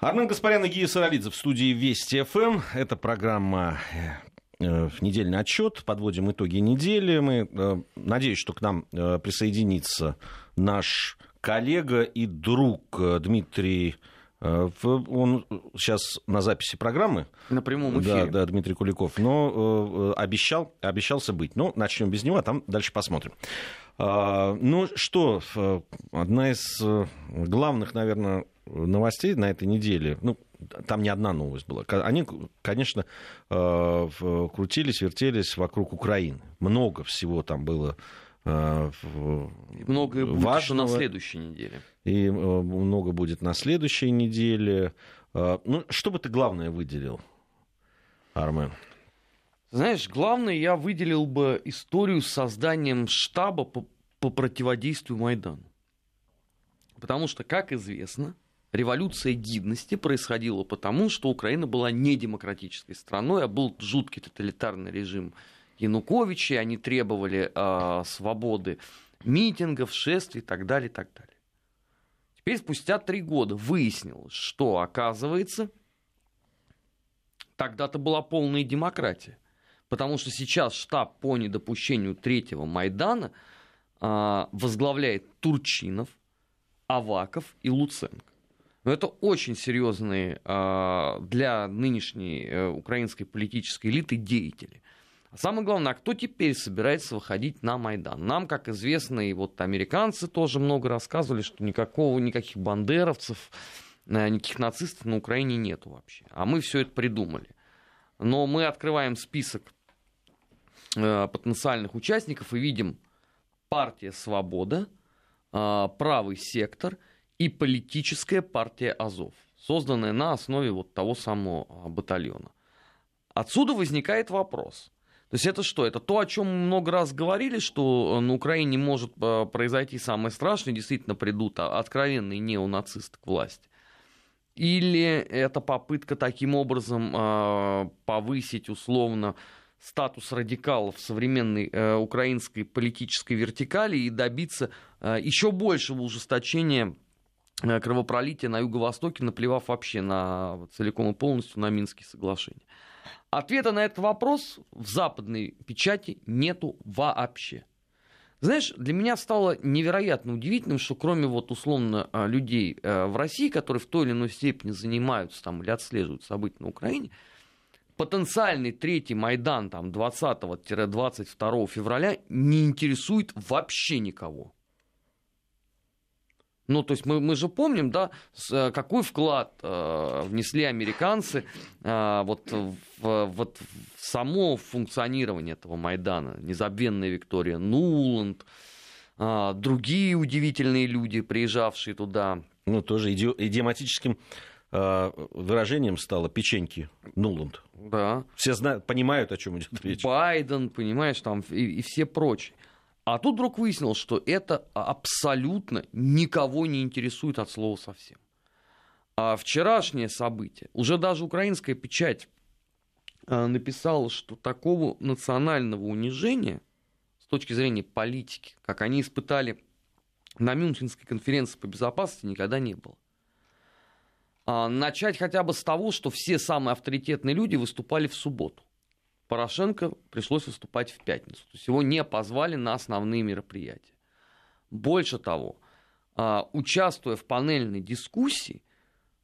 Армен Гаспарян и Гия Саралидзе в студии Вести ФМ. Это программа э, недельный отчет. Подводим итоги недели. Мы э, надеюсь, что к нам э, присоединится наш коллега и друг э, Дмитрий э, он сейчас на записи программы. На прямом эфире. Да, да, Дмитрий Куликов. Но э, обещал, обещался быть. Но начнем без него, а там дальше посмотрим. А, ну что, одна из главных, наверное, новостей на этой неделе, ну, там не одна новость была. Они, конечно, крутились, вертелись вокруг Украины. Много всего там было Многое будет важного. на следующей неделе. И много будет на следующей неделе. Ну, что бы ты главное выделил, Армен? Знаешь, главное, я выделил бы историю с созданием штаба по, по противодействию Майдану. Потому что, как известно, революция гидности происходила потому, что Украина была не демократической страной, а был жуткий тоталитарный режим Януковича, они требовали э, свободы митингов, шествий и так далее, и так далее. Теперь спустя три года выяснилось, что, оказывается, тогда-то была полная демократия. Потому что сейчас штаб по недопущению третьего Майдана э, возглавляет Турчинов, Аваков и Луценко. Но это очень серьезные э, для нынешней э, украинской политической элиты деятели. А самое главное, а кто теперь собирается выходить на Майдан? Нам, как известно, и вот американцы тоже много рассказывали, что никакого, никаких бандеровцев, э, никаких нацистов на Украине нету вообще. А мы все это придумали. Но мы открываем список э, потенциальных участников и видим партия «Свобода», э, правый сектор и политическая партия «Азов», созданная на основе вот того самого батальона. Отсюда возникает вопрос – то есть это что? Это то, о чем мы много раз говорили, что на Украине может э, произойти самое страшное, действительно придут откровенные неонацисты к власти. Или это попытка таким образом э, повысить условно статус радикалов в современной э, украинской политической вертикали и добиться еще большего ужесточения кровопролития на Юго-Востоке, наплевав вообще на целиком и полностью на Минские соглашения. Ответа на этот вопрос в западной печати нету вообще. Знаешь, для меня стало невероятно удивительным, что кроме вот условно а, людей э, в России, которые в той или иной степени занимаются там или отслеживают события на Украине, потенциальный третий Майдан там 20-22 февраля не интересует вообще никого. Ну, то есть мы, мы же помним, да, э, какой вклад э, внесли американцы э, вот, в, вот в само функционирование этого Майдана. Незабвенная Виктория Нуланд, э, другие удивительные люди, приезжавшие туда. Ну, тоже иди, идиоматическим э, выражением стало печеньки Нуланд. Да. Все знают, понимают, о чем идет речь. Байден, понимаешь, там и, и все прочие. А тут вдруг выяснилось, что это абсолютно никого не интересует от слова совсем. А вчерашнее событие, уже даже украинская печать а, написала, что такого национального унижения с точки зрения политики, как они испытали на Мюнхенской конференции по безопасности, никогда не было. А начать хотя бы с того, что все самые авторитетные люди выступали в субботу. Порошенко пришлось выступать в пятницу. То есть его не позвали на основные мероприятия. Больше того, а, участвуя в панельной дискуссии,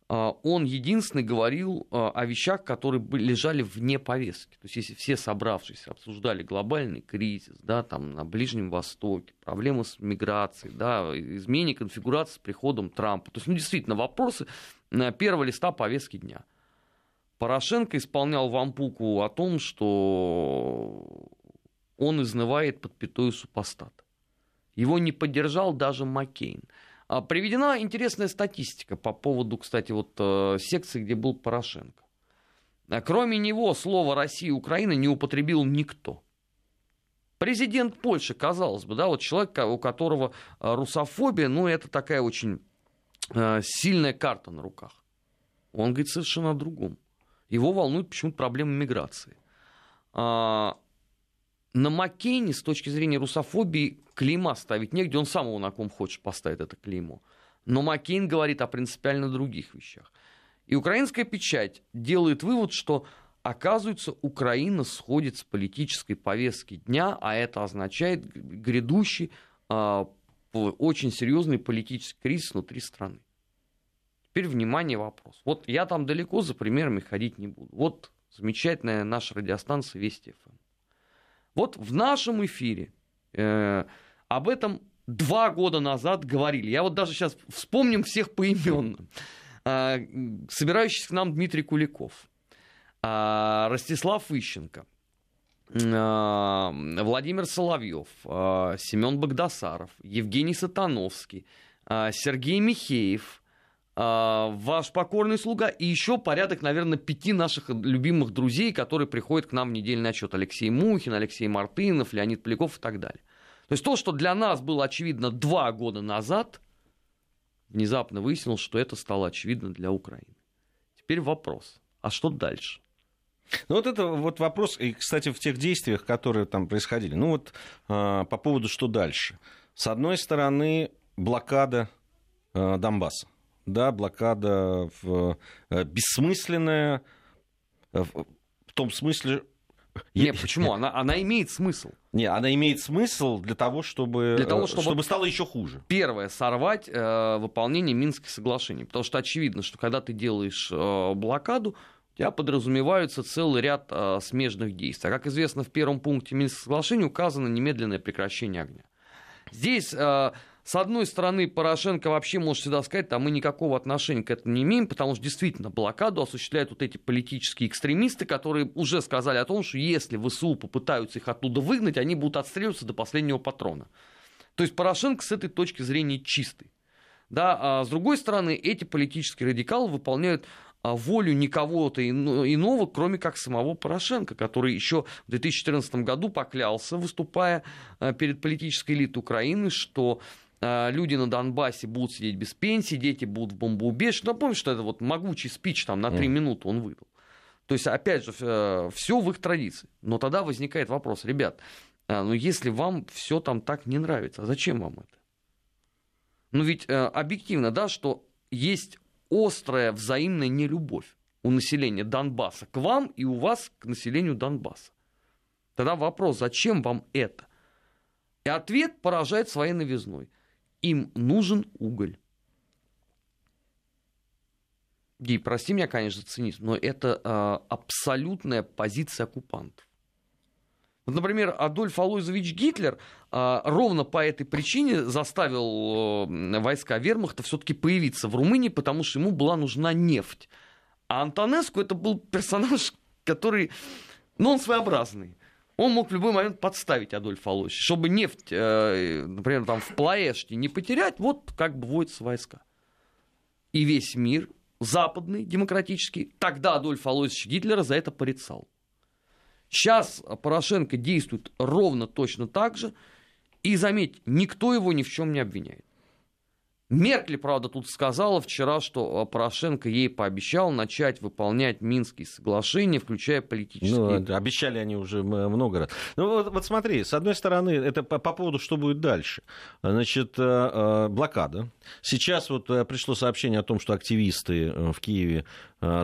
а, он единственный говорил а, о вещах, которые лежали вне повестки. То есть если все собравшиеся обсуждали глобальный кризис да, там, на Ближнем Востоке, проблемы с миграцией, да, изменение конфигурации с приходом Трампа. То есть ну, действительно вопросы на первого листа повестки дня – Порошенко исполнял вампуку о том, что он изнывает под пятой супостата. Его не поддержал даже Маккейн. А приведена интересная статистика по поводу, кстати, вот э, секции, где был Порошенко. А кроме него слово Россия и Украина не употребил никто. Президент Польши, казалось бы, да, вот человек, у которого э, русофобия, ну, это такая очень э, сильная карта на руках. Он говорит совершенно о другом. Его волнует почему-то проблема миграции. А, на Маккейне с точки зрения русофобии клейма ставить негде, он сам его на ком хочет поставить это клеймо. Но Маккейн говорит о принципиально других вещах. И украинская печать делает вывод, что оказывается, Украина сходит с политической повестки дня, а это означает грядущий э, очень серьезный политический кризис внутри страны. Теперь, внимание, вопрос. Вот я там далеко за примерами ходить не буду. Вот замечательная наша радиостанция Вести ФМ. Вот в нашем эфире э, об этом два года назад говорили. Я вот даже сейчас вспомним всех поименно. Э, собирающийся к нам Дмитрий Куликов, э, Ростислав Ищенко, э, Владимир Соловьев, э, Семен Богдасаров, Евгений Сатановский, э, Сергей Михеев – а, ваш покорный слуга и еще порядок, наверное, пяти наших любимых друзей, которые приходят к нам в недельный отчет. Алексей Мухин, Алексей Мартынов, Леонид Поляков и так далее. То есть то, что для нас было очевидно два года назад, внезапно выяснилось, что это стало очевидно для Украины. Теперь вопрос, а что дальше? Ну вот это вот вопрос, и, кстати, в тех действиях, которые там происходили. Ну вот э, по поводу, что дальше. С одной стороны, блокада э, Донбасса да, блокада э, бессмысленная э, в, том смысле... Нет, почему? Она, она имеет смысл. Не, она имеет смысл для того, чтобы, для того, чтобы, чтобы стало еще хуже. Первое, сорвать э, выполнение Минских соглашений. Потому что очевидно, что когда ты делаешь э, блокаду, у тебя подразумеваются целый ряд э, смежных действий. А как известно, в первом пункте Минских соглашений указано немедленное прекращение огня. Здесь э, с одной стороны, Порошенко вообще может всегда сказать, там мы никакого отношения к этому не имеем, потому что действительно блокаду осуществляют вот эти политические экстремисты, которые уже сказали о том, что если ВСУ попытаются их оттуда выгнать, они будут отстреливаться до последнего патрона. То есть Порошенко с этой точки зрения чистый. Да, а с другой стороны, эти политические радикалы выполняют а, волю никого-то иного, кроме как самого Порошенко, который еще в 2014 году поклялся, выступая а, перед политической элитой Украины, что люди на Донбассе будут сидеть без пенсии, дети будут в бомбоубежище. Напомню, что это вот могучий спич там на три минуты он выдал. То есть, опять же, все в их традиции. Но тогда возникает вопрос, ребят, а, ну если вам все там так не нравится, а зачем вам это? Ну ведь э, объективно, да, что есть острая взаимная нелюбовь у населения Донбасса к вам и у вас к населению Донбасса. Тогда вопрос, зачем вам это? И ответ поражает своей новизной – им нужен уголь. Ди, прости меня, конечно, цинизм, но это э, абсолютная позиция оккупантов. Вот, например, Адольф Алойзович Гитлер э, ровно по этой причине заставил э, войска вермахта все-таки появиться в Румынии, потому что ему была нужна нефть. А Антонеску это был персонаж, который, ну, он своеобразный он мог в любой момент подставить Адольфа Алосича, чтобы нефть, э, например, там в Плаэште не потерять, вот как бы вводятся войска. И весь мир, западный, демократический, тогда Адольф Алосич Гитлера за это порицал. Сейчас Порошенко действует ровно точно так же, и заметь, никто его ни в чем не обвиняет. Меркель, правда, тут сказала вчера, что Порошенко ей пообещал начать выполнять Минские соглашения, включая политические. Ну, обещали они уже много раз. Ну вот, вот смотри, с одной стороны, это по, по поводу, что будет дальше. Значит, э, э, блокада. Сейчас вот э, пришло сообщение о том, что активисты в Киеве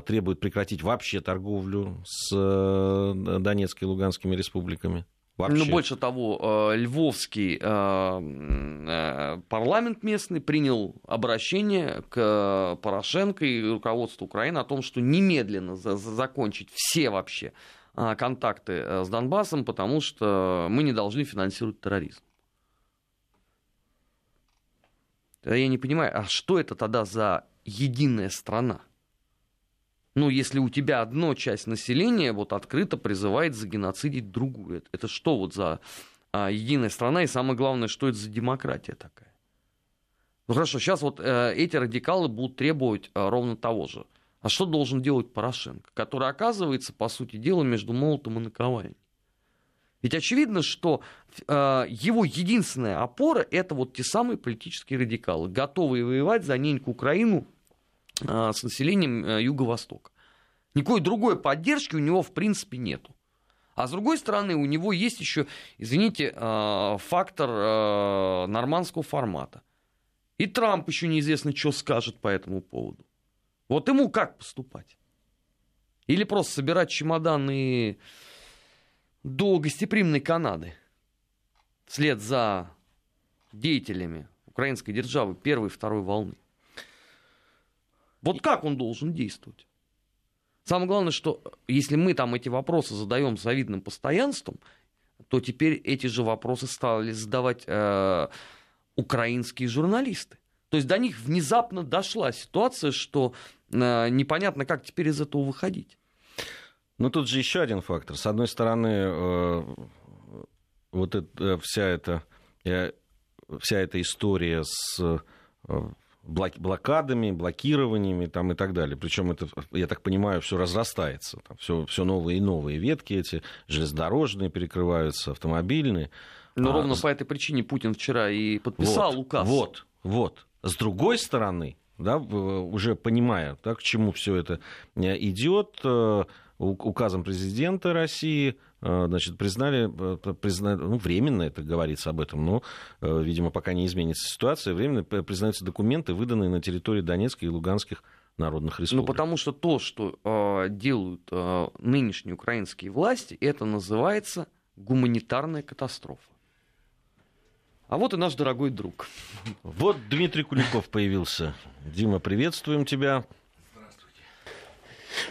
требуют прекратить вообще торговлю с Донецкой и Луганскими республиками. Вообще. Ну, больше того, э, львовский э, э, парламент местный принял обращение к Порошенко и руководству Украины о том, что немедленно закончить все вообще контакты с Донбассом, потому что мы не должны финансировать терроризм. Я не понимаю, а что это тогда за единая страна? Ну, если у тебя одна часть населения вот открыто призывает загеноцидить другую. Это, что вот за а, единая страна? И самое главное, что это за демократия такая? Ну хорошо, сейчас вот э, эти радикалы будут требовать э, ровно того же. А что должен делать Порошенко, который оказывается, по сути дела, между молотом и наковальней? Ведь очевидно, что э, его единственная опора это вот те самые политические радикалы, готовые воевать за неньку Украину с населением э, Юго-Востока. Никакой другой поддержки у него в принципе нету. А с другой стороны, у него есть еще, извините, а, фактор нормандского формата. И Трамп еще неизвестно, что скажет по этому поводу. Вот ему как поступать? Или просто собирать чемоданы до гостеприимной Канады вслед за деятелями украинской державы первой и второй волны. Вот как он должен действовать? Самое главное, что если мы там эти вопросы задаем с завидным постоянством, то теперь эти же вопросы стали задавать э, украинские журналисты. То есть до них внезапно дошла ситуация, что э, непонятно, как теперь из этого выходить. Ну, тут же еще один фактор. С одной стороны, э, вот это, вся эта э, вся эта история с э, блокадами, блокированиями там, и так далее. Причем это, я так понимаю, все разрастается. Там все, все новые и новые ветки эти, железнодорожные перекрываются, автомобильные. Но а, ровно по этой причине Путин вчера и подписал вот, указ. Вот, вот. С другой стороны, да, уже понимая, да, к чему все это э, идет, э, указом президента России значит, признали, э, признали, ну, временно это говорится об этом, но, э, видимо, пока не изменится ситуация, временно признаются документы, выданные на территории Донецкой и Луганских народных ну, республик. Ну, потому что то, что э, делают э, нынешние украинские власти, это называется гуманитарная катастрофа. А вот и наш дорогой друг. Вот Дмитрий Куликов появился. Дима, приветствуем тебя.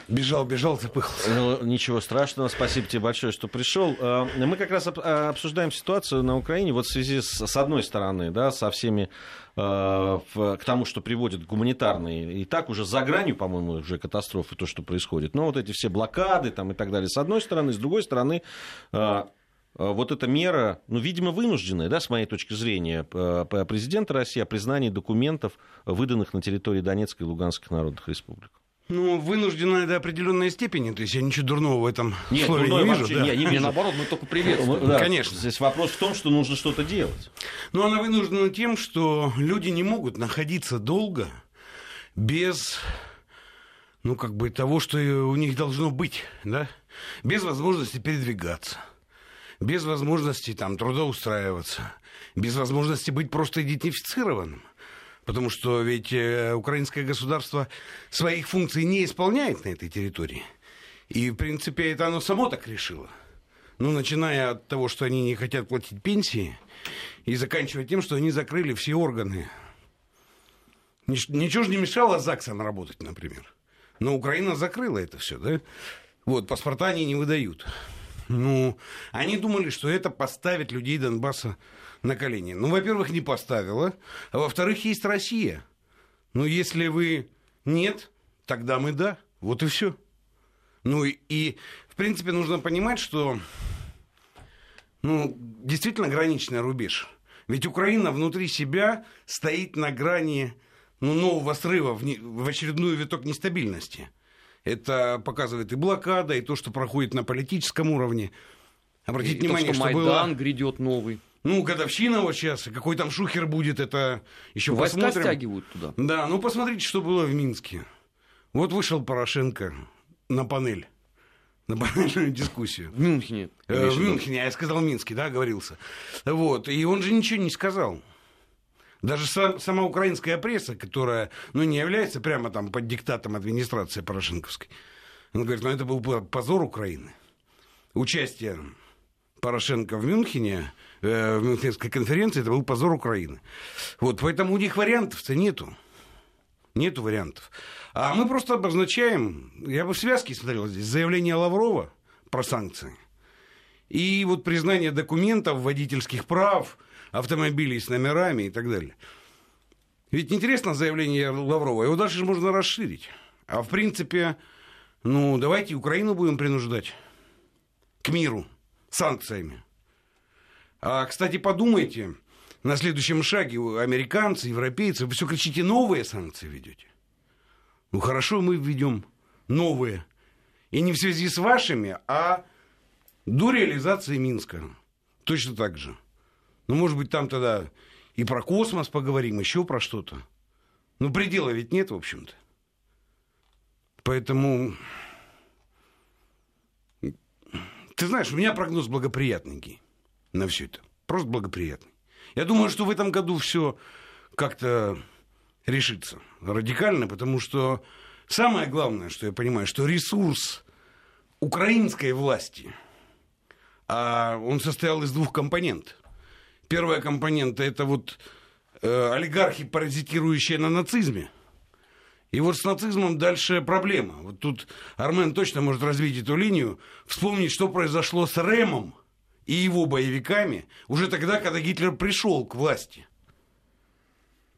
Бежал, бежал, запыхался. Ну, ничего страшного, спасибо тебе большое, что пришел. А, мы как раз а, обсуждаем ситуацию на Украине вот в связи с, с одной стороны, да, со всеми а, к тому, что приводит гуманитарные, и так уже за гранью, по-моему, уже катастрофы, то, что происходит. Но вот эти все блокады там и так далее, с одной стороны, с другой стороны, вот эта мера, ну, видимо, вынужденная, да, с моей точки зрения, президента России о признании документов, выданных на территории Донецкой и Луганских народных республик. Ну, вынуждена до определенной степени. То есть я ничего дурного в этом Нет, слове не вижу. Да. Не, не, не, наоборот, мы только приветствуем. Да, Конечно. Здесь вопрос в том, что нужно что-то делать. Но она вынуждена тем, что люди не могут находиться долго без ну, как бы того, что у них должно быть, да? Без возможности передвигаться, без возможности там трудоустраиваться, без возможности быть просто идентифицированным. Потому что ведь э, украинское государство своих функций не исполняет на этой территории. И, в принципе, это оно само так решило. Ну, начиная от того, что они не хотят платить пенсии, и заканчивая тем, что они закрыли все органы. Ничего же не мешало ЗАГСам работать, например. Но Украина закрыла это все, да? Вот, паспорта они не выдают. Ну, они думали, что это поставит людей Донбасса на колени? Ну, во-первых, не поставила, а во-вторых, есть Россия. Ну, если вы нет, тогда мы да. Вот и все. Ну и, и в принципе нужно понимать, что ну, действительно граничный рубеж. Ведь Украина внутри себя стоит на грани ну, нового срыва в, не, в очередную виток нестабильности. Это показывает и блокада, и то, что проходит на политическом уровне. Обратите и внимание, то, что, что Майдан было... грядет новый. Ну, годовщина вот сейчас, какой там шухер будет, это еще Войска посмотрим. стягивают туда. Да, ну посмотрите, что было в Минске. Вот вышел Порошенко на панель на панельную дискуссию. В Мюнхене. Э, в Мюнхене, я сказал Минске, да, говорился. Вот, и он же ничего не сказал. Даже сам, сама украинская пресса, которая ну, не является прямо там под диктатом администрации Порошенковской, он говорит, ну это был позор Украины. Участие Порошенко в Мюнхене, в Мюнхенской конференции, это был позор Украины. Вот, поэтому у них вариантов-то нету. Нету вариантов. А мы просто обозначаем, я бы в связке смотрел здесь, заявление Лаврова про санкции. И вот признание документов, водительских прав, автомобилей с номерами и так далее. Ведь интересно заявление Лаврова, его дальше можно расширить. А в принципе, ну, давайте Украину будем принуждать к миру санкциями. А, кстати, подумайте, на следующем шаге американцы, европейцы, вы все кричите, новые санкции ведете. Ну хорошо, мы введем новые. И не в связи с вашими, а до реализации Минска. Точно так же. Ну, может быть, там тогда и про космос поговорим, еще про что-то. Ну, предела ведь нет, в общем-то. Поэтому ты знаешь, у меня прогноз благоприятненький на все это. Просто благоприятный. Я думаю, что в этом году все как-то решится радикально, потому что самое главное, что я понимаю, что ресурс украинской власти, а он состоял из двух компонентов. Первая компонента это вот э, олигархи, паразитирующие на нацизме. И вот с нацизмом дальше проблема. Вот тут Армен точно может развить эту линию, вспомнить, что произошло с Ремом и его боевиками уже тогда, когда Гитлер пришел к власти.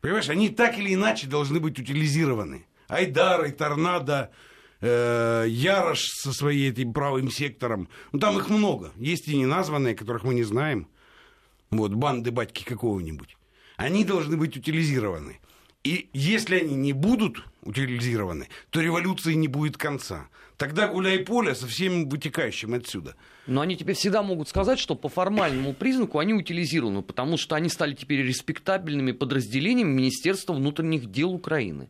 Понимаешь, они так или иначе должны быть утилизированы. Айдар, и Торнадо, э, Ярош со своей этим правым сектором. Ну, там их много. Есть и неназванные, которых мы не знаем. Вот, банды батьки какого-нибудь. Они должны быть утилизированы. И если они не будут утилизированы, то революции не будет конца. Тогда гуляй поле со всем вытекающим отсюда. Но они теперь всегда могут сказать, что по формальному признаку они утилизированы, потому что они стали теперь респектабельными подразделениями Министерства внутренних дел Украины.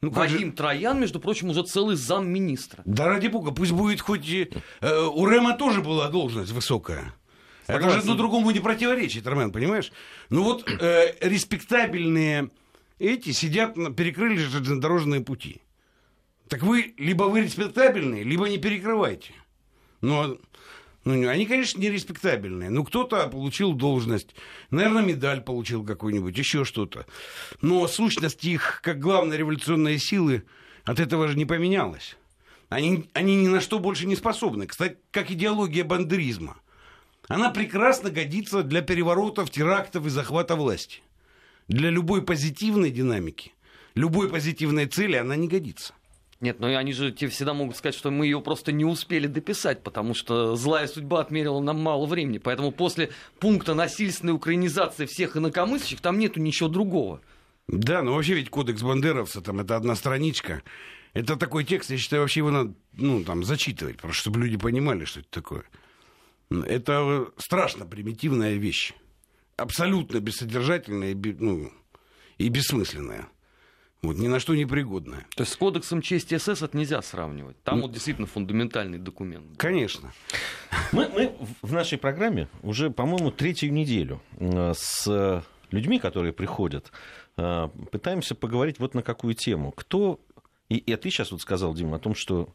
Ну, Вадим же... Троян, между прочим, уже целый замминистра. Да ради бога, пусть будет хоть... Э, у Рема тоже была должность высокая. Согласен. Это же одно другому не противоречит, Роман, понимаешь? Ну вот э, респектабельные эти сидят, перекрыли железнодорожные пути. Так вы либо вы респектабельные, либо не перекрывайте. Ну, ну, они, конечно, не респектабельные. Ну, кто-то получил должность, наверное, медаль получил какую-нибудь, еще что-то. Но сущность их, как главной революционной силы, от этого же не поменялась. Они, они ни на что больше не способны. Кстати, как идеология бандеризма. Она прекрасно годится для переворотов, терактов и захвата власти. Для любой позитивной динамики, любой позитивной цели она не годится. Нет, но они же тебе всегда могут сказать, что мы ее просто не успели дописать, потому что злая судьба отмерила нам мало времени. Поэтому после пункта насильственной украинизации всех инакомыслящих там нету ничего другого. Да, но вообще ведь кодекс Бандеровца, там это одна страничка. Это такой текст, я считаю, вообще его надо, ну, там, зачитывать, просто чтобы люди понимали, что это такое. Это страшно примитивная вещь. Абсолютно бессодержательная и, ну, и бессмысленная. Вот, ни на что не пригодная. То есть с кодексом чести СС это нельзя сравнивать. Там ну, вот действительно фундаментальный документ. Конечно. Мы, мы в нашей программе уже, по-моему, третью неделю э, с людьми, которые приходят, э, пытаемся поговорить вот на какую тему. Кто... И, и ты сейчас вот сказал, Дима, о том, что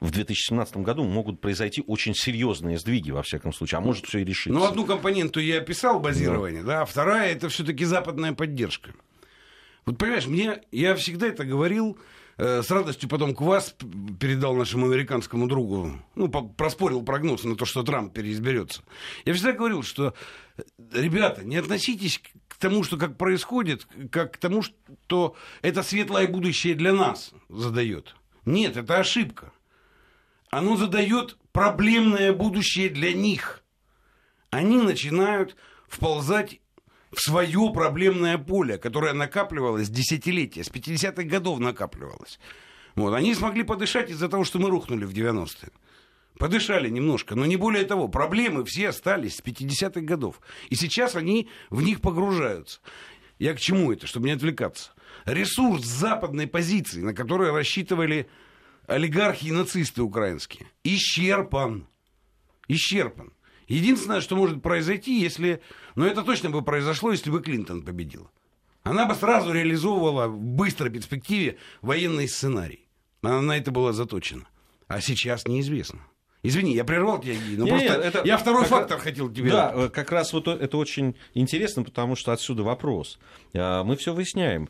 в 2017 году могут произойти очень серьезные сдвиги, во всяком случае, а может все и решиться. Ну, одну компоненту я описал, базирование, да, да а вторая это все-таки западная поддержка. Вот понимаешь, мне, я всегда это говорил, э, с радостью потом к вас передал нашему американскому другу, ну, по, проспорил прогноз на то, что Трамп переизберется. Я всегда говорил, что, э, ребята, не относитесь к тому, что как происходит, как к тому, что это светлое будущее для нас задает. Нет, это ошибка. Оно задает проблемное будущее для них. Они начинают вползать в свое проблемное поле, которое накапливалось десятилетия, с 50-х годов накапливалось. Вот. Они смогли подышать из-за того, что мы рухнули в 90-е. Подышали немножко, но не более того. Проблемы все остались с 50-х годов. И сейчас они в них погружаются. Я к чему это, чтобы не отвлекаться? Ресурс западной позиции, на который рассчитывали олигархи и нацисты украинские, исчерпан. Исчерпан. Единственное, что может произойти, если... Но это точно бы произошло, если бы Клинтон победила. Она бы сразу реализовывала в быстрой перспективе военный сценарий. Она на это была заточена. А сейчас неизвестно. Извини, я прервал тебя, но не, просто это, я второй как, фактор хотел тебе. Да, как раз вот это очень интересно, потому что отсюда вопрос. А, мы все выясняем.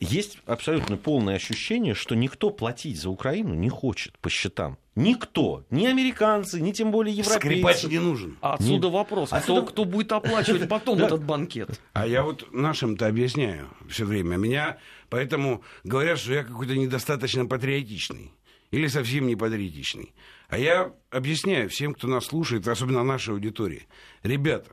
Есть абсолютно полное ощущение, что никто платить за Украину не хочет по счетам. Никто. Ни американцы, ни тем более европейцы. Скрипач не нужен. А отсюда не... вопрос. Отсюда... Кто, кто будет оплачивать потом этот банкет? А я вот нашим-то объясняю все время. Меня поэтому говорят, что я какой-то недостаточно патриотичный. Или совсем не патриотичный. А я объясняю всем, кто нас слушает, особенно нашей аудитории. Ребята,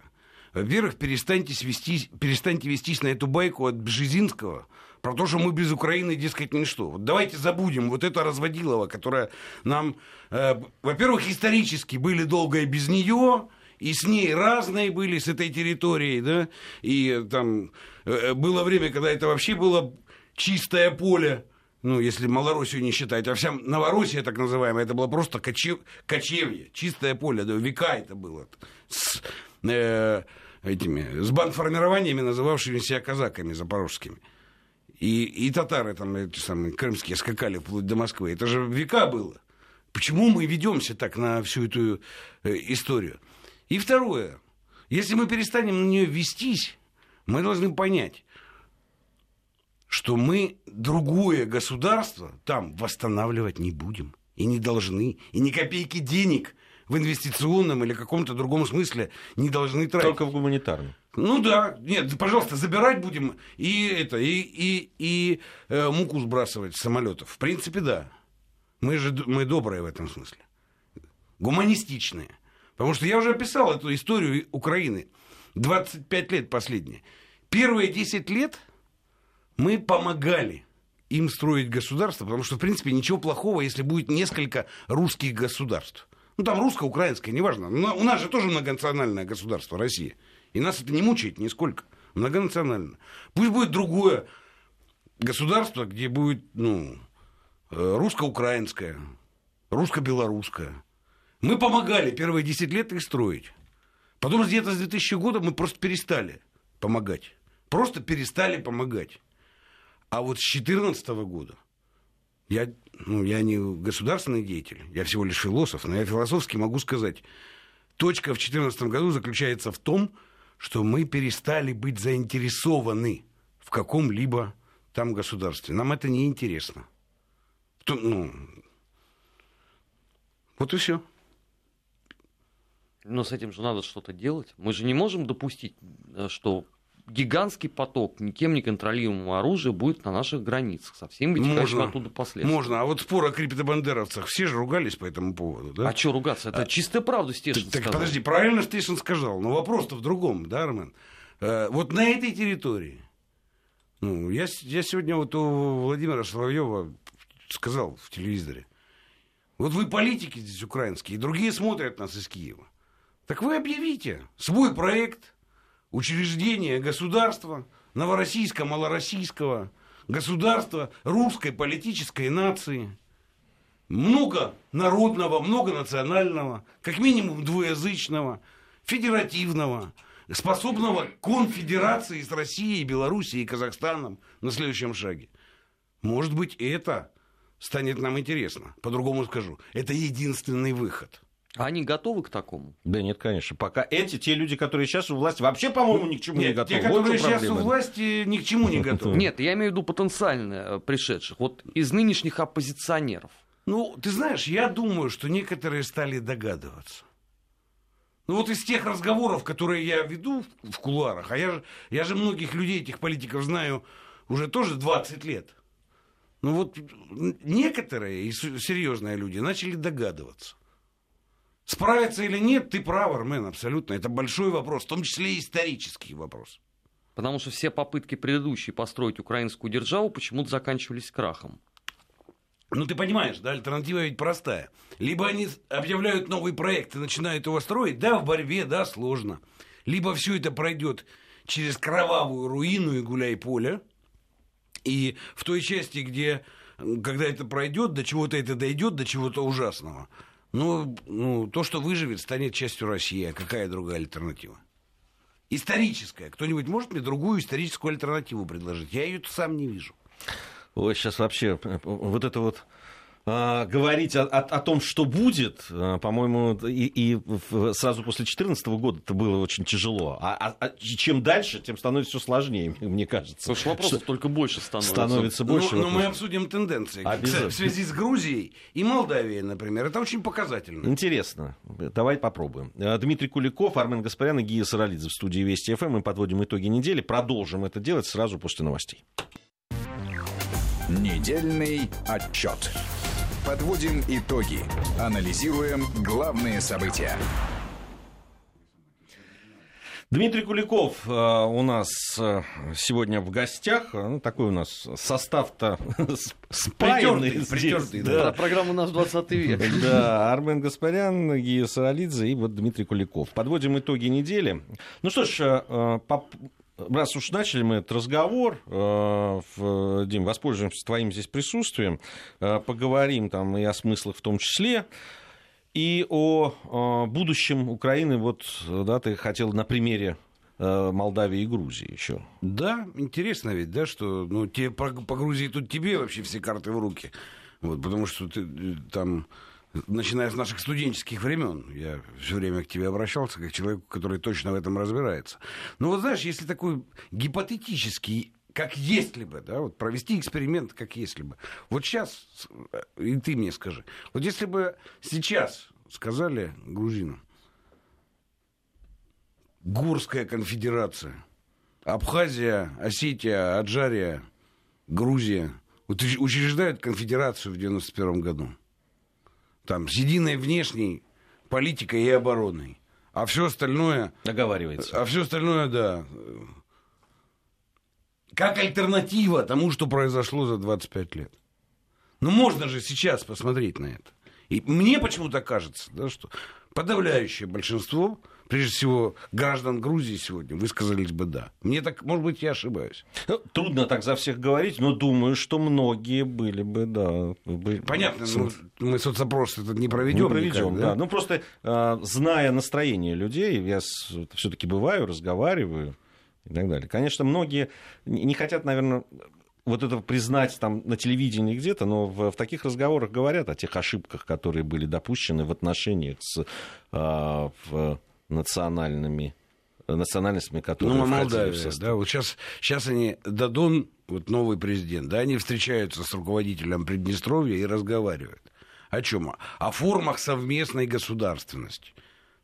во-первых, перестаньте, свестись, перестаньте вестись на эту байку от Бжезинского про то, что мы без Украины, дескать, ничто. Вот давайте забудем вот это разводилово, которое нам, э, во-первых, исторически были долго и без нее, и с ней разные были, с этой территорией, да, и там э, было время, когда это вообще было чистое поле, ну, если Малороссию не считать, а вся Новороссия, так называемая, это было просто кочев... кочевье, чистое поле, да, века это было. С, э, этими, с бандформированиями, называвшими себя казаками запорожскими. И, и татары там, эти самые, крымские, скакали вплоть до Москвы. Это же века было. Почему мы ведемся так на всю эту э, историю? И второе. Если мы перестанем на нее вестись, мы должны понять, что мы другое государство там восстанавливать не будем. И не должны. И ни копейки денег в инвестиционном или каком-то другом смысле не должны тратить. Только в гуманитарном. Ну да, нет, пожалуйста, забирать будем и это, и, и, и э, муку сбрасывать с самолетов. В принципе, да. Мы же мы добрые в этом смысле. Гуманистичные. Потому что я уже описал эту историю Украины. 25 лет последние. Первые 10 лет мы помогали им строить государство, потому что, в принципе, ничего плохого, если будет несколько русских государств. Ну, там русско-украинское, неважно. Но у нас же тоже многонациональное государство, Россия. И нас это не мучает нисколько. Многонационально. Пусть будет другое государство, где будет, ну, э, русско-украинское, русско-белорусское. Мы помогали первые 10 лет их строить. Потом где-то с 2000 года мы просто перестали помогать. Просто перестали помогать. А вот с 2014 года я, ну, я не государственный деятель, я всего лишь философ, но я философски могу сказать, точка в 2014 году заключается в том, что мы перестали быть заинтересованы в каком-либо там государстве. Нам это не интересно. Ну, вот и все. Но с этим же надо что-то делать. Мы же не можем допустить, э, что гигантский поток никем не контролируемого оружия будет на наших границах, со всеми вытекающими оттуда последствиями. Можно. А вот спор о криптобандеровцах, все же ругались по этому поводу, да? А что ругаться? Это а... чистая правда Стешин так, сказал. подожди, правильно Стешин сказал, но вопрос-то в другом, да, Армен? Э, вот на этой территории, ну, я, я сегодня вот у Владимира Соловьева сказал в телевизоре, вот вы политики здесь украинские, и другие смотрят нас из Киева. Так вы объявите свой проект, учреждение государства, новороссийского, малороссийского, государства русской политической нации, много народного, многонационального, как минимум двуязычного, федеративного, способного к конфедерации с Россией, Белоруссией и Казахстаном на следующем шаге. Может быть, это станет нам интересно. По-другому скажу. Это единственный выход. А они готовы к такому? Да нет, конечно. Пока эти, те люди, которые сейчас у власти, вообще, по-моему, ни к чему нет, не готовы. Те, которые сейчас у власти, ни к чему не готовы. Нет, я имею в виду потенциально э, пришедших. Вот из нынешних оппозиционеров. Ну, ты знаешь, я думаю, что некоторые стали догадываться. Ну вот из тех разговоров, которые я веду в кулуарах, а я же, я же многих людей, этих политиков знаю уже тоже 20 лет. Ну вот некоторые, и серьезные люди, начали догадываться. Справиться или нет, ты прав, Армен, абсолютно. Это большой вопрос, в том числе и исторический вопрос. Потому что все попытки предыдущие построить украинскую державу почему-то заканчивались крахом. Ну, ты понимаешь, да, альтернатива ведь простая. Либо они объявляют новый проект и начинают его строить, да, в борьбе, да, сложно. Либо все это пройдет через кровавую руину и гуляй-поле. И в той части, где, когда это пройдет, до чего-то это дойдет, до чего-то ужасного – ну, ну, то, что выживет, станет частью России. А какая другая альтернатива? Историческая. Кто-нибудь может мне другую историческую альтернативу предложить? Я ее сам не вижу. Ой, сейчас вообще вот это вот говорить о, о, о том, что будет, а, по-моему, и, и сразу после 2014 года это было очень тяжело. А, а, а чем дальше, тем становится все сложнее, мне кажется. Потому что вопросов что только больше становится. Становится больше. Но, но мы обсудим тенденции в связи с Грузией и Молдавией, например. Это очень показательно. Интересно. Давай попробуем. Дмитрий Куликов, Армен Гаспарян и Гия Саралидзе в студии Вести ФМ. Мы подводим итоги недели. Продолжим это делать сразу после новостей. Недельный отчет. Подводим итоги. Анализируем главные события. Дмитрий Куликов э, у нас э, сегодня в гостях. Ну, такой у нас состав-то спаянный. Притертый, да. да. Программа у нас 20 век. Да, Армен Гаспарян, Гия Саралидзе и вот Дмитрий Куликов. Подводим итоги недели. Ну что ж, э, раз уж начали мы этот разговор, э, Дим, воспользуемся твоим здесь присутствием, э, поговорим там и о смыслах в том числе, и о будущем Украины. Вот, да, ты хотел на примере э, Молдавии и Грузии еще. Да, интересно ведь, да, что ну, те, по, Грузии тут тебе вообще все карты в руки. Вот, потому что ты э, там, начиная с наших студенческих времен, я все время к тебе обращался, как человеку, который точно в этом разбирается. Но вот знаешь, если такой гипотетический как если бы, да, вот провести эксперимент, как если бы. Вот сейчас, э, и ты мне скажи, вот если бы сейчас сказали грузинам, Гурская конфедерация, Абхазия, Осетия, Аджария, Грузия учреждают конфедерацию в 91 году. Там с единой внешней политикой и обороной. А все остальное... Договаривается. А все остальное, да, как альтернатива тому, что произошло за 25 лет. Ну, можно же сейчас посмотреть на это. И мне почему-то кажется, да, что подавляющее большинство, прежде всего, граждан Грузии сегодня высказались бы «да». Мне так, может быть, я ошибаюсь. Ну, трудно так за всех говорить, но думаю, что многие были бы, да. Бы... Понятно, ну, мы соцопрос этот не проведем. Не проведем, да? да. Ну, просто а, зная настроение людей, я все-таки бываю, разговариваю, и так далее. Конечно, многие не хотят, наверное, вот это признать там на телевидении где-то, но в, в таких разговорах говорят о тех ошибках, которые были допущены в отношениях с а, в национальными национальностями, которые ну, Молдавия, в состав. да, вот сейчас, сейчас они, Дадон, вот новый президент, да, они встречаются с руководителем Приднестровья и разговаривают. О чем? О формах совместной государственности,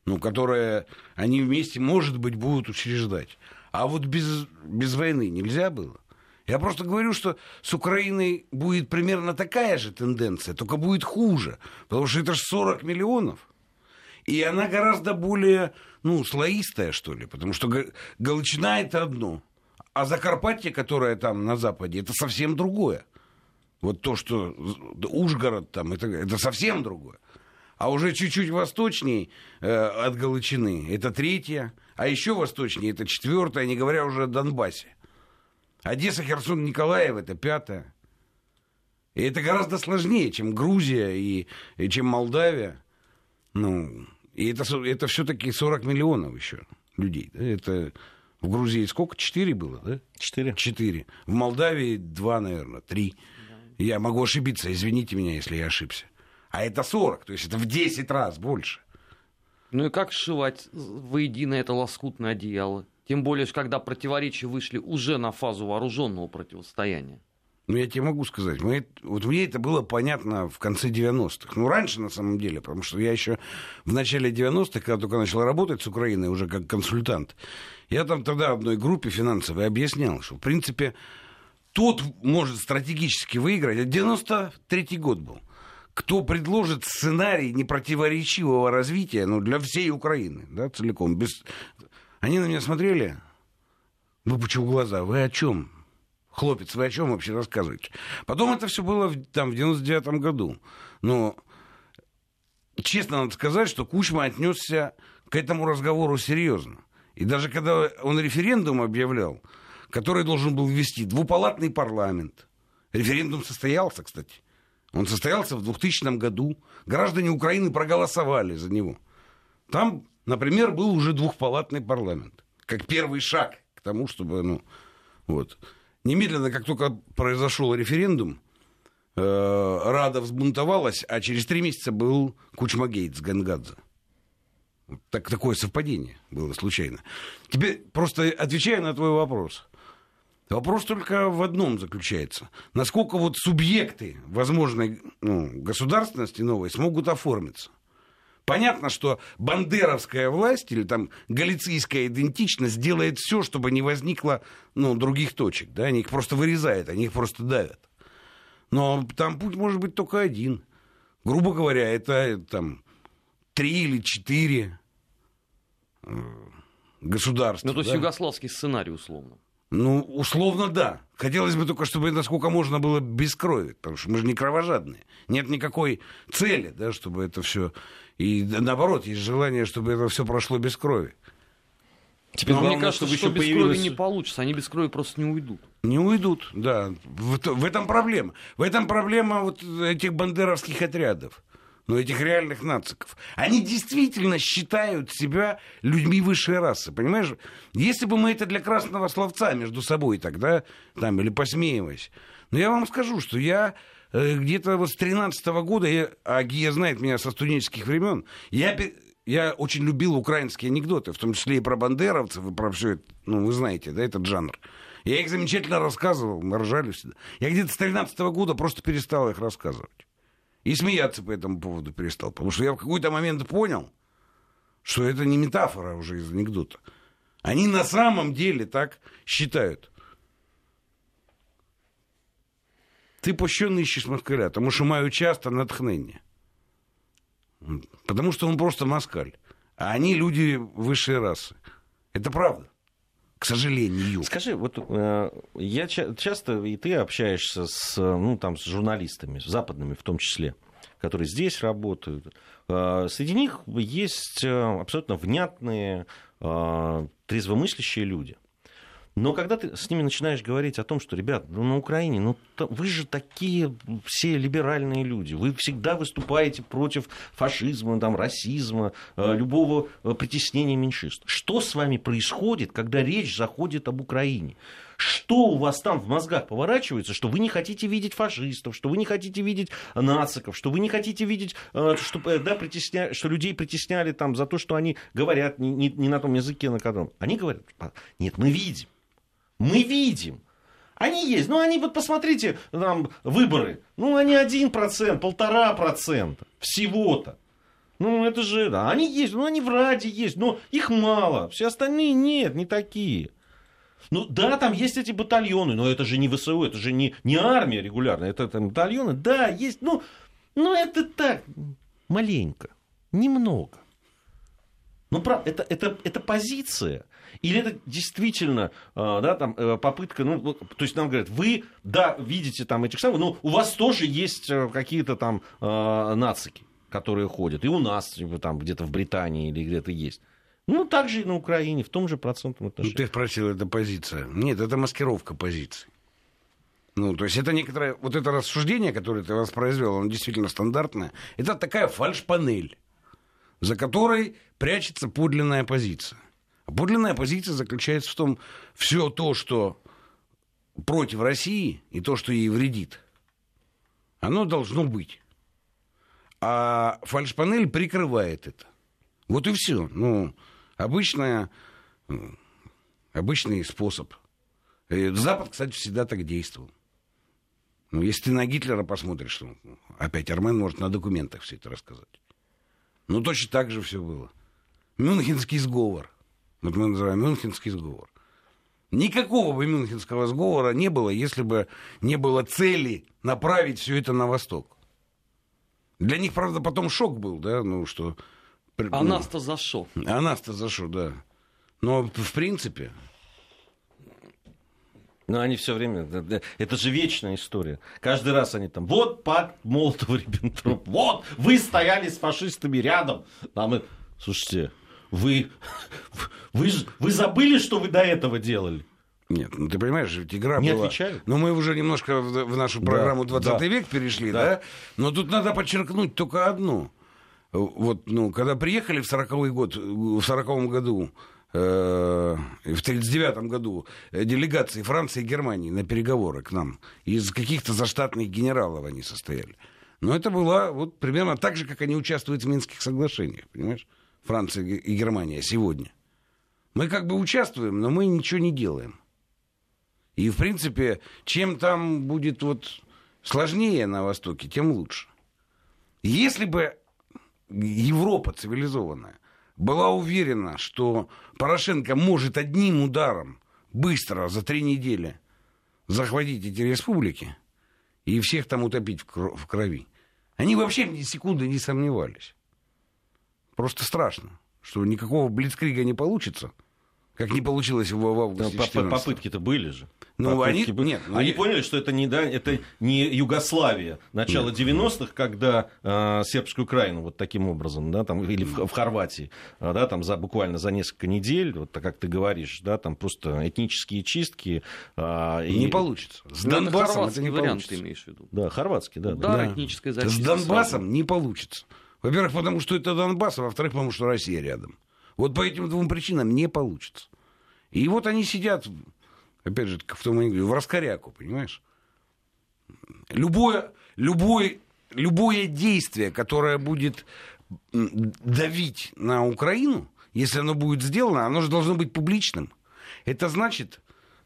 ну, которые они вместе, может быть, будут учреждать. А вот без, без войны нельзя было. Я просто говорю, что с Украиной будет примерно такая же тенденция, только будет хуже. Потому что это же 40 миллионов. И она гораздо более, ну, слоистая, что ли. Потому что Галичина это одно. А Закарпатье, которое там на Западе, это совсем другое. Вот то, что Ужгород там, это, это совсем другое. А уже чуть-чуть восточней э, от Галичины это третье. А еще восточнее это четвертое, не говоря уже о Донбассе. Одесса, Херсон, Николаев это пятое. И это гораздо сложнее, чем Грузия и, и чем Молдавия. Ну, и это, это все-таки 40 миллионов еще людей. Да? Это в Грузии сколько? Четыре было, да? Четыре. Четыре. В Молдавии два, наверное, три. Да. Я могу ошибиться, извините меня, если я ошибся. А это 40, то есть это в 10 раз больше. Ну и как сшивать воедино это лоскутное одеяло? Тем более, когда противоречия вышли уже на фазу вооруженного противостояния. Ну, я тебе могу сказать, мы, вот мне это было понятно в конце 90-х. Ну, раньше, на самом деле, потому что я еще в начале 90-х, когда только начал работать с Украиной уже как консультант, я там тогда одной группе финансовой объяснял, что, в принципе, тот может стратегически выиграть. Это 93-й год был кто предложит сценарий непротиворечивого развития ну, для всей Украины, да, целиком. Без... Они на меня смотрели, выпучив глаза, вы о чем? Хлопец, вы о чем вообще рассказываете? Потом это все было в, там, в 99-м году. Но честно надо сказать, что Кучма отнесся к этому разговору серьезно. И даже когда он референдум объявлял, который должен был ввести двупалатный парламент, референдум состоялся, кстати, он состоялся в 2000 году. Граждане Украины проголосовали за него. Там, например, был уже двухпалатный парламент. Как первый шаг к тому, чтобы... Ну, вот. Немедленно, как только произошел референдум, э, Рада взбунтовалась, а через три месяца был Кучмагейт с Гангадзе. Так, такое совпадение было случайно. Теперь просто отвечая на твой вопрос. Вопрос только в одном заключается. Насколько вот субъекты возможной ну, государственности новой смогут оформиться. Понятно, что бандеровская власть или там галицийская идентичность делает все, чтобы не возникло ну, других точек. Да? Они их просто вырезают, они их просто давят. Но там путь может быть только один. Грубо говоря, это там три или четыре э, государства. Ну, то есть да? югославский сценарий, условно. Ну, условно, да. Хотелось бы только, чтобы насколько можно было без крови, потому что мы же не кровожадные. Нет никакой цели, да, чтобы это все... И наоборот, есть желание, чтобы это все прошло без крови. Теперь Но главное, мне кажется, что еще без появилось... крови не получится, они без крови просто не уйдут. Не уйдут, да. В, в этом проблема. В этом проблема вот этих бандеровских отрядов. но этих реальных нациков. Они действительно считают себя людьми высшей расы, понимаешь? Если бы мы это для красного словца между собой тогда, там, или посмеиваясь. Но я вам скажу, что я где-то вот с 13 года, я, а Гия знает меня со студенческих времен, я, я очень любил украинские анекдоты, в том числе и про бандеровцев, и про все это, ну, вы знаете, да, этот жанр. Я их замечательно рассказывал, мы ржали всегда. Я где-то с 13 года просто перестал их рассказывать. И смеяться по этому поводу перестал. Потому что я в какой-то момент понял, что это не метафора уже из анекдота. Они на самом деле так считают. Ти пощо нищиш москаля? Тому що маю часто натхнення. Потому что он просто москаль. А они люди высшей расы. Это правда. К сожалению. Скажи, вот э, я ча- часто, и ты общаешься с, ну, там, с журналистами, западными в том числе, которые здесь работают. Э, среди них есть э, абсолютно внятные, э, трезвомыслящие люди. Но когда ты с ними начинаешь говорить о том, что, ребят, ну, на Украине, ну, вы же такие все либеральные люди, вы всегда выступаете против фашизма, там, расизма, э, любого э, притеснения меньшинств. Что с вами происходит, когда речь заходит об Украине? Что у вас там в мозгах поворачивается, что вы не хотите видеть фашистов, что вы не хотите видеть нациков, что вы не хотите видеть, э, что, да, притесня... что людей притесняли там за то, что они говорят не, не- не на том языке, на котором. Они говорят, нет, мы видим. Мы видим. Они есть. Ну, они, вот посмотрите, там, выборы. Ну, они 1%, полтора процента всего-то. Ну, это же, да, они есть, ну, они в Раде есть, но их мало. Все остальные нет, не такие. Ну, да, там есть эти батальоны, но это же не ВСУ, это же не, не армия регулярная, это там батальоны. Да, есть, ну, ну, это так, маленько, немного. Ну, правда, это, это, это позиция. Или это действительно э, да, там, э, попытка, ну, то есть нам говорят, вы, да, видите там этих самых, но у вас тоже есть э, какие-то там нацики, которые ходят. И у нас типа, там где-то в Британии или где-то есть. Ну, так же и на Украине, в том же процентном Ну, отношении. ты спросил, это позиция. Нет, это маскировка позиций. Ну, то есть это некоторое... Вот это рассуждение, которое ты воспроизвел, оно действительно стандартное. Это такая фальш-панель, за которой прячется подлинная позиция. А подлинная позиция заключается в том, все то, что против России и то, что ей вредит, оно должно быть. А фальш-панель прикрывает это. Вот и все. Ну, обычная, обычный способ. Э, Запад, кстати, всегда так действовал. Ну, если ты на Гитлера посмотришь, ну, опять Армен может на документах все это рассказать. Ну, точно так же все было. Мюнхенский сговор. Вот мы называем Мюнхенский сговор. Никакого бы Мюнхенского сговора не было, если бы не было цели направить все это на восток. Для них, правда, потом шок был, да, ну что... А ну, нас-то за что? а нас-то за что, да. Но, в принципе, Но они все время, да, да, это же вечная история. Каждый раз они там, вот пакт Молотова-Риббентроп, вот вы стояли с фашистами рядом. Там, слушайте, вы, вы, вы забыли, что вы до этого делали? Нет, ну ты понимаешь, ведь игра Не была... отвечают? Но мы уже немножко в, в нашу программу 20 да. век перешли, Да. да. Но тут надо подчеркнуть только одно. Вот, ну, когда приехали в 40-й год, в 40 году, в 39 году э, делегации Франции и Германии на переговоры к нам, из каких-то заштатных генералов они состояли. Но это было вот примерно так же, как они участвуют в Минских соглашениях, понимаешь? Франция и Германия сегодня. Мы как бы участвуем, но мы ничего не делаем. И, в принципе, чем там будет вот сложнее на Востоке, тем лучше. Если бы Европа цивилизованная была уверена, что Порошенко может одним ударом быстро за три недели захватить эти республики и всех там утопить в кро- в крови, они вообще ни секунды не сомневались. Просто страшно, что никакого блицкрига не получится, как не получилось в, в августе По- 14 Попытки-то были же. Ну, Попытки они- были. нет, ну, они я- поняли, что это не, да, это не Югославия начала 90-х, когда э, сербскую Украину вот таким образом, да, там, или в, в Хорватии, а, да, там за, буквально за несколько недель, вот так, как ты говоришь, да, там просто этнические чистки. а, и- Не получится. С Ну, Донбассом это не вариант получится. ты имеешь в виду. Да, хорватский, да. да. Да. этническая С зачистка. Донбассом не получится. Во-первых, потому что это Донбасс, а во-вторых, потому что Россия рядом. Вот по этим двум причинам не получится. И вот они сидят, опять же, в том в раскоряку, понимаешь? Любое, любое, любое действие, которое будет давить на Украину, если оно будет сделано, оно же должно быть публичным. Это значит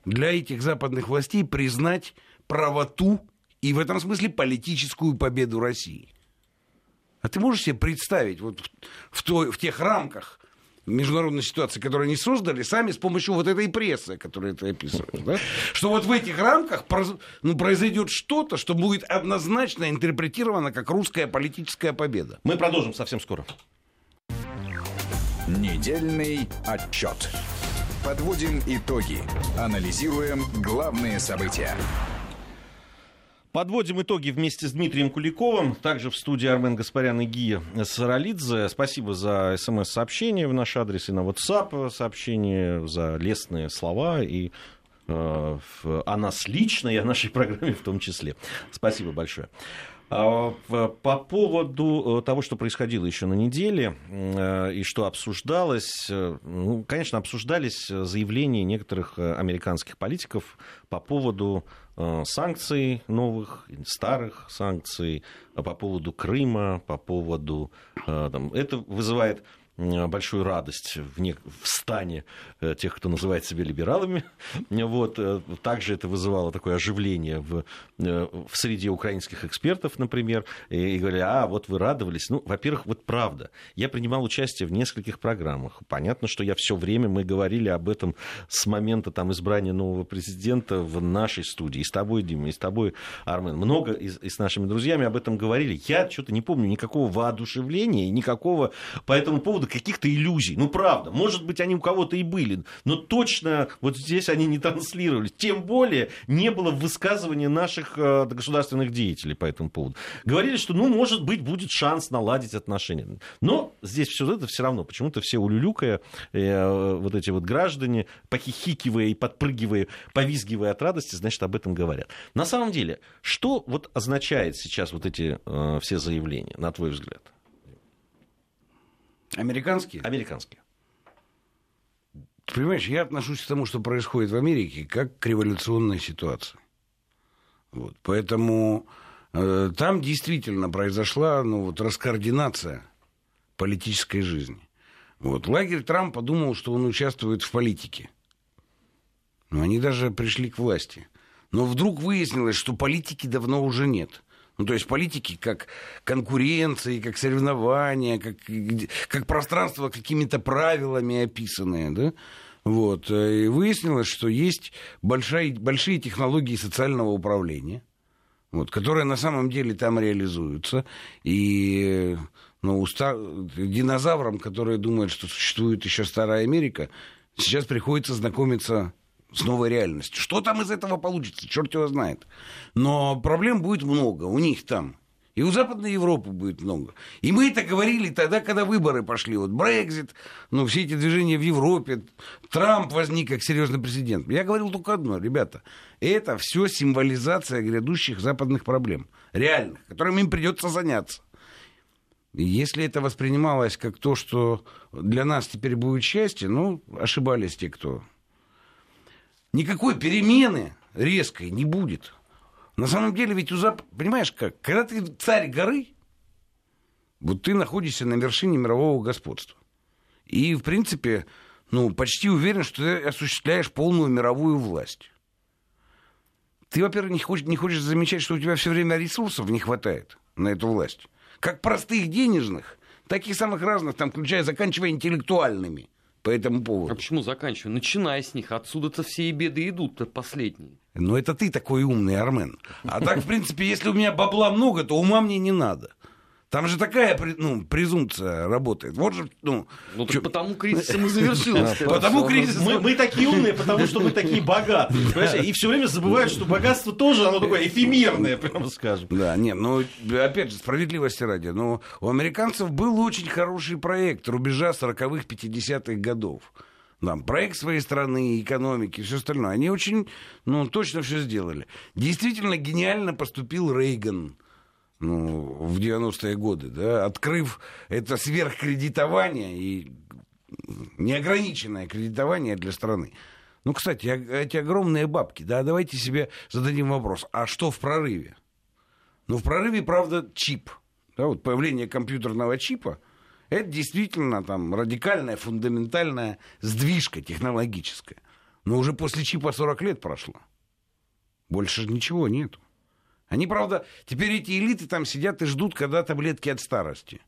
для этих западных властей признать правоту и в этом смысле политическую победу России. А ты можешь себе представить вот в той, в тех рамках международной ситуации, которую они создали сами с помощью вот этой прессы, которая это описывает, да? что вот в этих рамках ну, произойдет что-то, что будет однозначно интерпретировано как русская политическая победа. Мы продолжим совсем скоро. Недельный отчет. Подводим итоги. Анализируем главные события. Подводим итоги вместе с Дмитрием Куликовым. Также в студии Армен Гаспарян и Гия Саралидзе. Спасибо за смс-сообщение в наш адрес и на WhatsApp сообщение, за лестные слова и э, о нас лично и о нашей программе в том числе. Спасибо большое. А, По поводу э, того, что происходило еще на неделе э, и что обсуждалось, э, ну, конечно, обсуждались заявления некоторых американских политиков по поводу санкций новых, старых санкций, по поводу Крыма, по поводу... там, Это вызывает большую радость в, не... в стане э, тех, кто называет себя либералами. Вот. э, Также это вызывало такое оживление в, э, в среде украинских экспертов, например, и, говорили, а, вот вы радовались. Ну, во-первых, вот правда. Я принимал участие в нескольких программах. Понятно, что я все время, мы говорили об этом с момента там, избрания нового президента в нашей студии. И с тобой, Дима, и с тобой, Армен. Много и, и с нашими друзьями об этом говорили. Я что-то не помню никакого воодушевления, никакого по этому поводу каких-то иллюзий. Ну, правда. Может быть, они у кого-то и были. Но точно вот здесь они не транслировались. Тем более не было высказывания наших э, государственных деятелей по этому поводу. Говорили, что, ну, может быть, будет шанс наладить отношения. Но здесь все это все равно. Почему-то все улюлюкая, э, вот эти вот граждане, похихикивая и подпрыгивая, повизгивая от радости, значит, об этом говорят. На самом деле, что вот означает сейчас вот эти э, все заявления, на твой взгляд? Американские? Американские. Ты понимаешь, я отношусь к тому, что происходит в Америке, как к революционной ситуации. Вот. Поэтому э, там действительно произошла ну, вот, раскоординация политической жизни. Вот. Лагерь Трампа думал, что он участвует в политике. Но они даже пришли к власти. Но вдруг выяснилось, что политики давно уже нет. Ну, то есть политики как конкуренции, как соревнования, как, как пространство какими-то правилами описанные, да? Вот. И выяснилось, что есть большая, большие технологии социального управления, вот, которые на самом деле там реализуются. И ну, уста... динозаврам, которые думают, что существует еще старая Америка, сейчас приходится знакомиться с новой реальностью. Что там из этого получится, черт его знает. Но проблем будет много у них там. И у Западной Европы будет много. И мы это говорили тогда, когда выборы пошли. Вот Брекзит, ну, все эти движения в Европе, Трамп возник как серьезный президент. Я говорил только одно, ребята, это все символизация грядущих западных проблем, реальных, которыми им придется заняться. Если это воспринималось как то, что для нас теперь будет счастье, ну, ошибались те, кто никакой перемены резкой не будет. На самом деле ведь у Запада... Понимаешь как? Когда ты царь горы, вот ты находишься на вершине мирового господства. И, в принципе, ну, почти уверен, что ты осуществляешь полную мировую власть. Ты, во-первых, не хочешь, не хочешь замечать, что у тебя все время ресурсов не хватает на эту власть. Как простых денежных, так и самых разных, там, включая, заканчивая интеллектуальными по этому поводу. А почему заканчиваю? Начиная с них. Отсюда-то все и беды идут, последние. Ну, это ты такой умный, Армен. А так, в принципе, если у меня бабла много, то ума мне не надо. Там же такая ну, презумпция работает. Вот же, ну, ну чё... потому кризисом и завершился. Потому кризис. Мы, мы такие умные, потому что мы такие богатые. И все время забывают, что богатство тоже, оно такое эфемерное, прямо скажем. Да, нет, ну, опять же, справедливости ради. Но у американцев был очень хороший проект рубежа 40-х, 50-х годов. Там, проект своей страны, экономики, все остальное. Они очень, ну, точно все сделали. Действительно гениально поступил Рейган ну, в 90-е годы, да, открыв это сверхкредитование и неограниченное кредитование для страны. Ну, кстати, эти огромные бабки, да, давайте себе зададим вопрос, а что в прорыве? Ну, в прорыве, правда, чип. Да, вот появление компьютерного чипа, это действительно там радикальная, фундаментальная сдвижка технологическая. Но уже после чипа 40 лет прошло. Больше ничего нету. Они, правда, теперь эти элиты там сидят и ждут, когда таблетки от старости.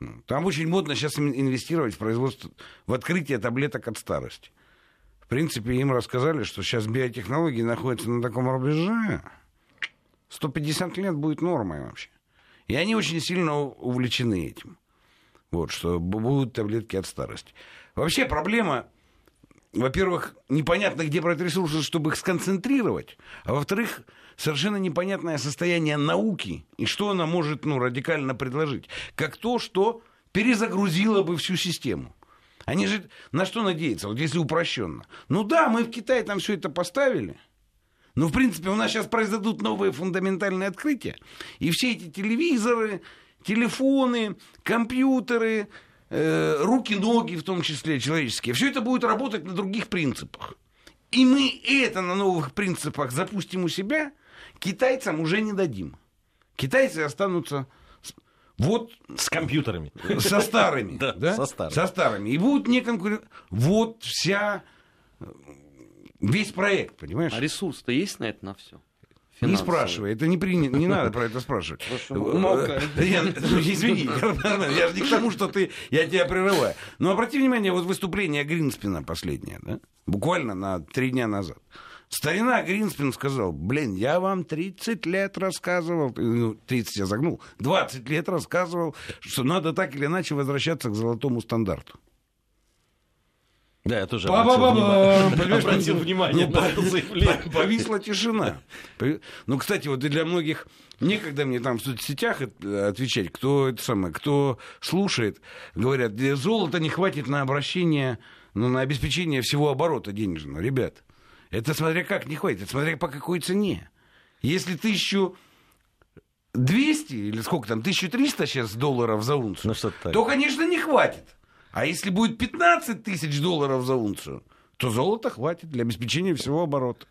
Ну, там очень модно сейчас инвестировать в производство, в открытие таблеток от старости. В принципе, им рассказали, что сейчас биотехнологии находятся на таком рубеже. 150 лет будет нормой вообще. И они очень сильно увлечены этим. Вот, что будут таблетки от старости. Вообще проблема, во-первых, непонятно, где брать ресурсы, чтобы их сконцентрировать. А во-вторых, совершенно непонятное состояние науки и что она может ну, радикально предложить. Как то, что перезагрузило бы всю систему. Они же на что надеются, вот если упрощенно. Ну да, мы в Китае там все это поставили. Но, в принципе, у нас сейчас произойдут новые фундаментальные открытия. И все эти телевизоры, телефоны, компьютеры, э, руки, ноги, в том числе человеческие, все это будет работать на других принципах. И мы это на новых принципах запустим у себя, китайцам уже не дадим. Китайцы останутся вот с компьютерами. Со старыми. Да, да? Со старыми. Со старыми. И будут не конкурент. Вот вся... Весь проект, понимаешь? А ресурс-то есть на это на все? Не спрашивай, это не принято, не надо про это спрашивать. Извини, я же не к тому, что ты, я тебя прерываю. Но обрати внимание, вот выступление Гринспена последнее, да? буквально на три дня назад. Старина Гринспен сказал, блин, я вам 30 лет рассказывал, ну, 30 я загнул, 20 лет рассказывал, что надо так или иначе возвращаться к золотому стандарту. Да, я тоже обратил, обратил внимание ну, на это заявление. Повисла тишина. Ну, кстати, вот и для многих некогда мне там в соцсетях отвечать, кто это самое, кто слушает, говорят, золота не хватит на обращение, ну, на обеспечение всего оборота денежного. Ребят, это смотря как не хватит, это смотря по какой цене. Если тысячу 200 или сколько там, 1300 сейчас долларов за унцию, ну, то, конечно, не хватит. А если будет 15 тысяч долларов за унцию, то золота хватит для обеспечения всего оборота.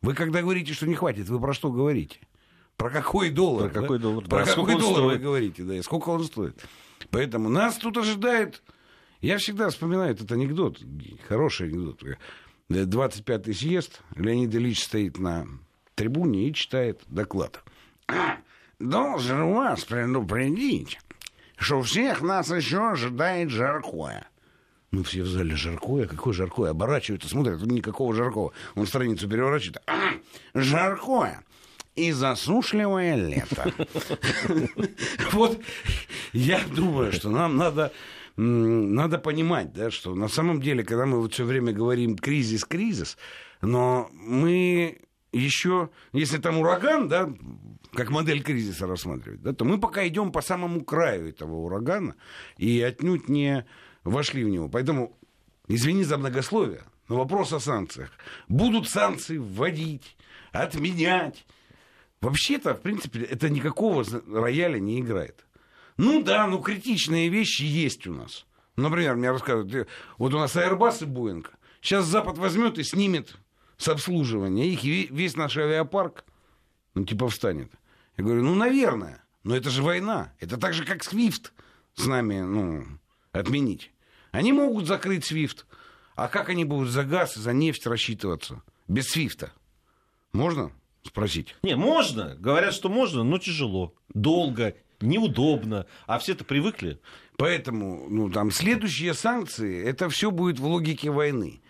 Вы когда говорите, что не хватит, вы про что говорите? Про какой доллар? Про да? какой доллар? Про да, какой доллар стоит? вы говорите, да, и сколько он стоит? Поэтому нас тут ожидает... Я всегда вспоминаю этот анекдот, хороший анекдот. 25-й съезд, Леонид Ильич стоит на трибуне и читает доклад. Должен вас предупредить, что всех нас еще ожидает жаркое. Ну, все в зале жаркое. Какое жаркое? Оборачиваются, смотрят, никакого жаркого. Он страницу переворачивает. А, жаркое. И засушливое лето. Вот я думаю, что нам надо надо понимать, да, что на самом деле, когда мы вот все время говорим кризис, кризис, но мы еще, если там ураган, да, как модель кризиса рассматривать, да, то мы пока идем по самому краю этого урагана и отнюдь не вошли в него. Поэтому, извини за многословие, но вопрос о санкциях. Будут санкции вводить, отменять? Вообще-то, в принципе, это никакого рояля не играет. Ну да, ну критичные вещи есть у нас. Например, мне рассказывают, вот у нас Airbus и Boeing. Сейчас Запад возьмет и снимет с обслуживания их, и весь наш авиапарк, ну, типа, встанет. Я говорю, ну, наверное, но это же война. Это так же, как Свифт с нами, ну, отменить. Они могут закрыть Свифт. А как они будут за газ и за нефть рассчитываться без Свифта? Можно спросить? Не, можно. Говорят, что можно, но тяжело. Долго, неудобно, а все-то привыкли. Поэтому, ну, там, следующие санкции, это все будет в логике войны.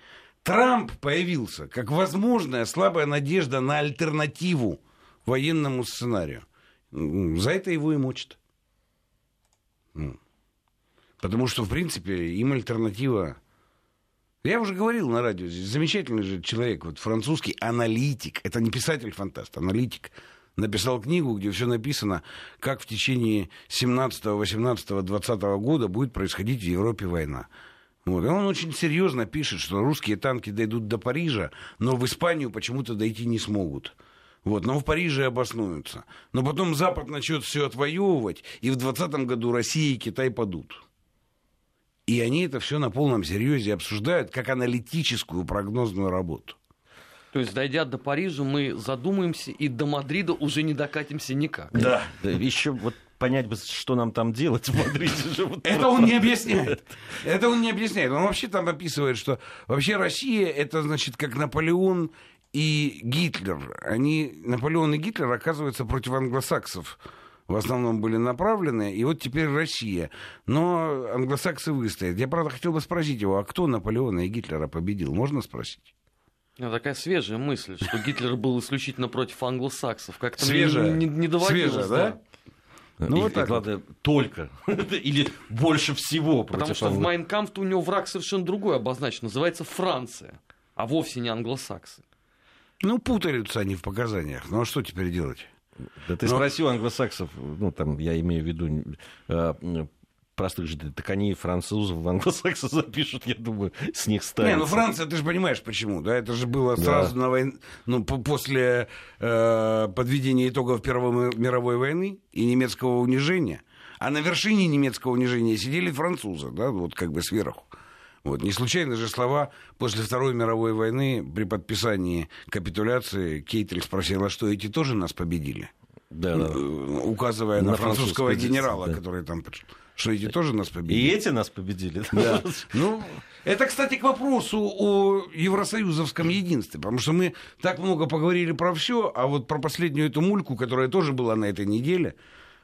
Трамп появился как возможная слабая надежда на альтернативу военному сценарию. За это его и мочат. Потому что, в принципе, им альтернатива... Я уже говорил на радио, замечательный же человек, вот французский аналитик, это не писатель-фантаст, аналитик, написал книгу, где все написано, как в течение 17, 18, 20 года будет происходить в Европе война. Вот. И он очень серьезно пишет, что русские танки дойдут до Парижа, но в Испанию почему-то дойти не смогут. Вот, но в Париже обоснуются. Но потом Запад начнет все отвоевывать, и в 2020 году Россия и Китай падут. И они это все на полном серьезе обсуждают как аналитическую прогнозную работу. То есть, дойдя до Парижа, мы задумаемся, и до Мадрида уже не докатимся никак. Да. да еще вот понять бы, что нам там делать в Мадриде. Же вот это он не объясняет. Это он не объясняет. Он вообще там описывает, что вообще Россия это значит как Наполеон и Гитлер. Они, Наполеон и Гитлер, оказываются против англосаксов в основном были направлены, и вот теперь Россия. Но англосаксы выстоят. Я, правда, хотел бы спросить его, а кто Наполеона и Гитлера победил? Можно спросить? Ну, такая свежая мысль, что Гитлер был исключительно против англосаксов. Как-то свежая. не, не, не доводилось. Свежая, да? да? Ну, и, вот так главное, вот. только. Или больше всего против Потому что в Майнкамф у него враг совершенно другой обозначен. Называется Франция, а вовсе не англосаксы. Ну, путаются они в показаниях. Ну, а что теперь делать? Да ты Но... спросил англосаксов, ну, там, я имею в виду э, простых жителей, так они французов в англосаксы запишут, я думаю, с них станет. Не, ну Франция, ты же понимаешь, почему, да, это же было сразу да. на войне, ну, после э, подведения итогов Первой мировой войны и немецкого унижения, а на вершине немецкого унижения сидели французы, да, вот как бы сверху. Вот. Не случайно же слова после Второй мировой войны при подписании капитуляции Кейтель спросила, что эти тоже нас победили? Да, да. Э, указывая на, на французского генерала, да. который там пришел. Что эти тоже нас победили. И эти нас победили. Да. Ну, это, кстати, к вопросу о евросоюзовском единстве. Потому что мы так много поговорили про все, а вот про последнюю эту мульку, которая тоже была на этой неделе,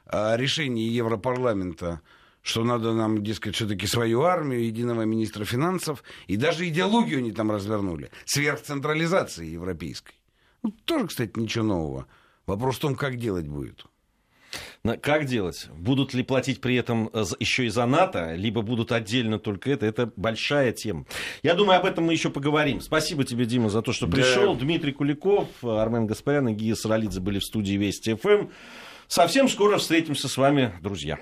о решении Европарламента что надо нам, дескать, все-таки свою армию, единого министра финансов, и даже идеологию они там развернули, сверхцентрализации европейской. Ну, тоже, кстати, ничего нового. Вопрос в том, как делать будет. Как делать? Будут ли платить при этом еще и за НАТО, либо будут отдельно только это? Это большая тема. Я думаю, об этом мы еще поговорим. Спасибо тебе, Дима, за то, что пришел. Да. Дмитрий Куликов, Армен Гаспарян и Гия Саралидзе были в студии Вести ФМ. Совсем скоро встретимся с вами, друзья.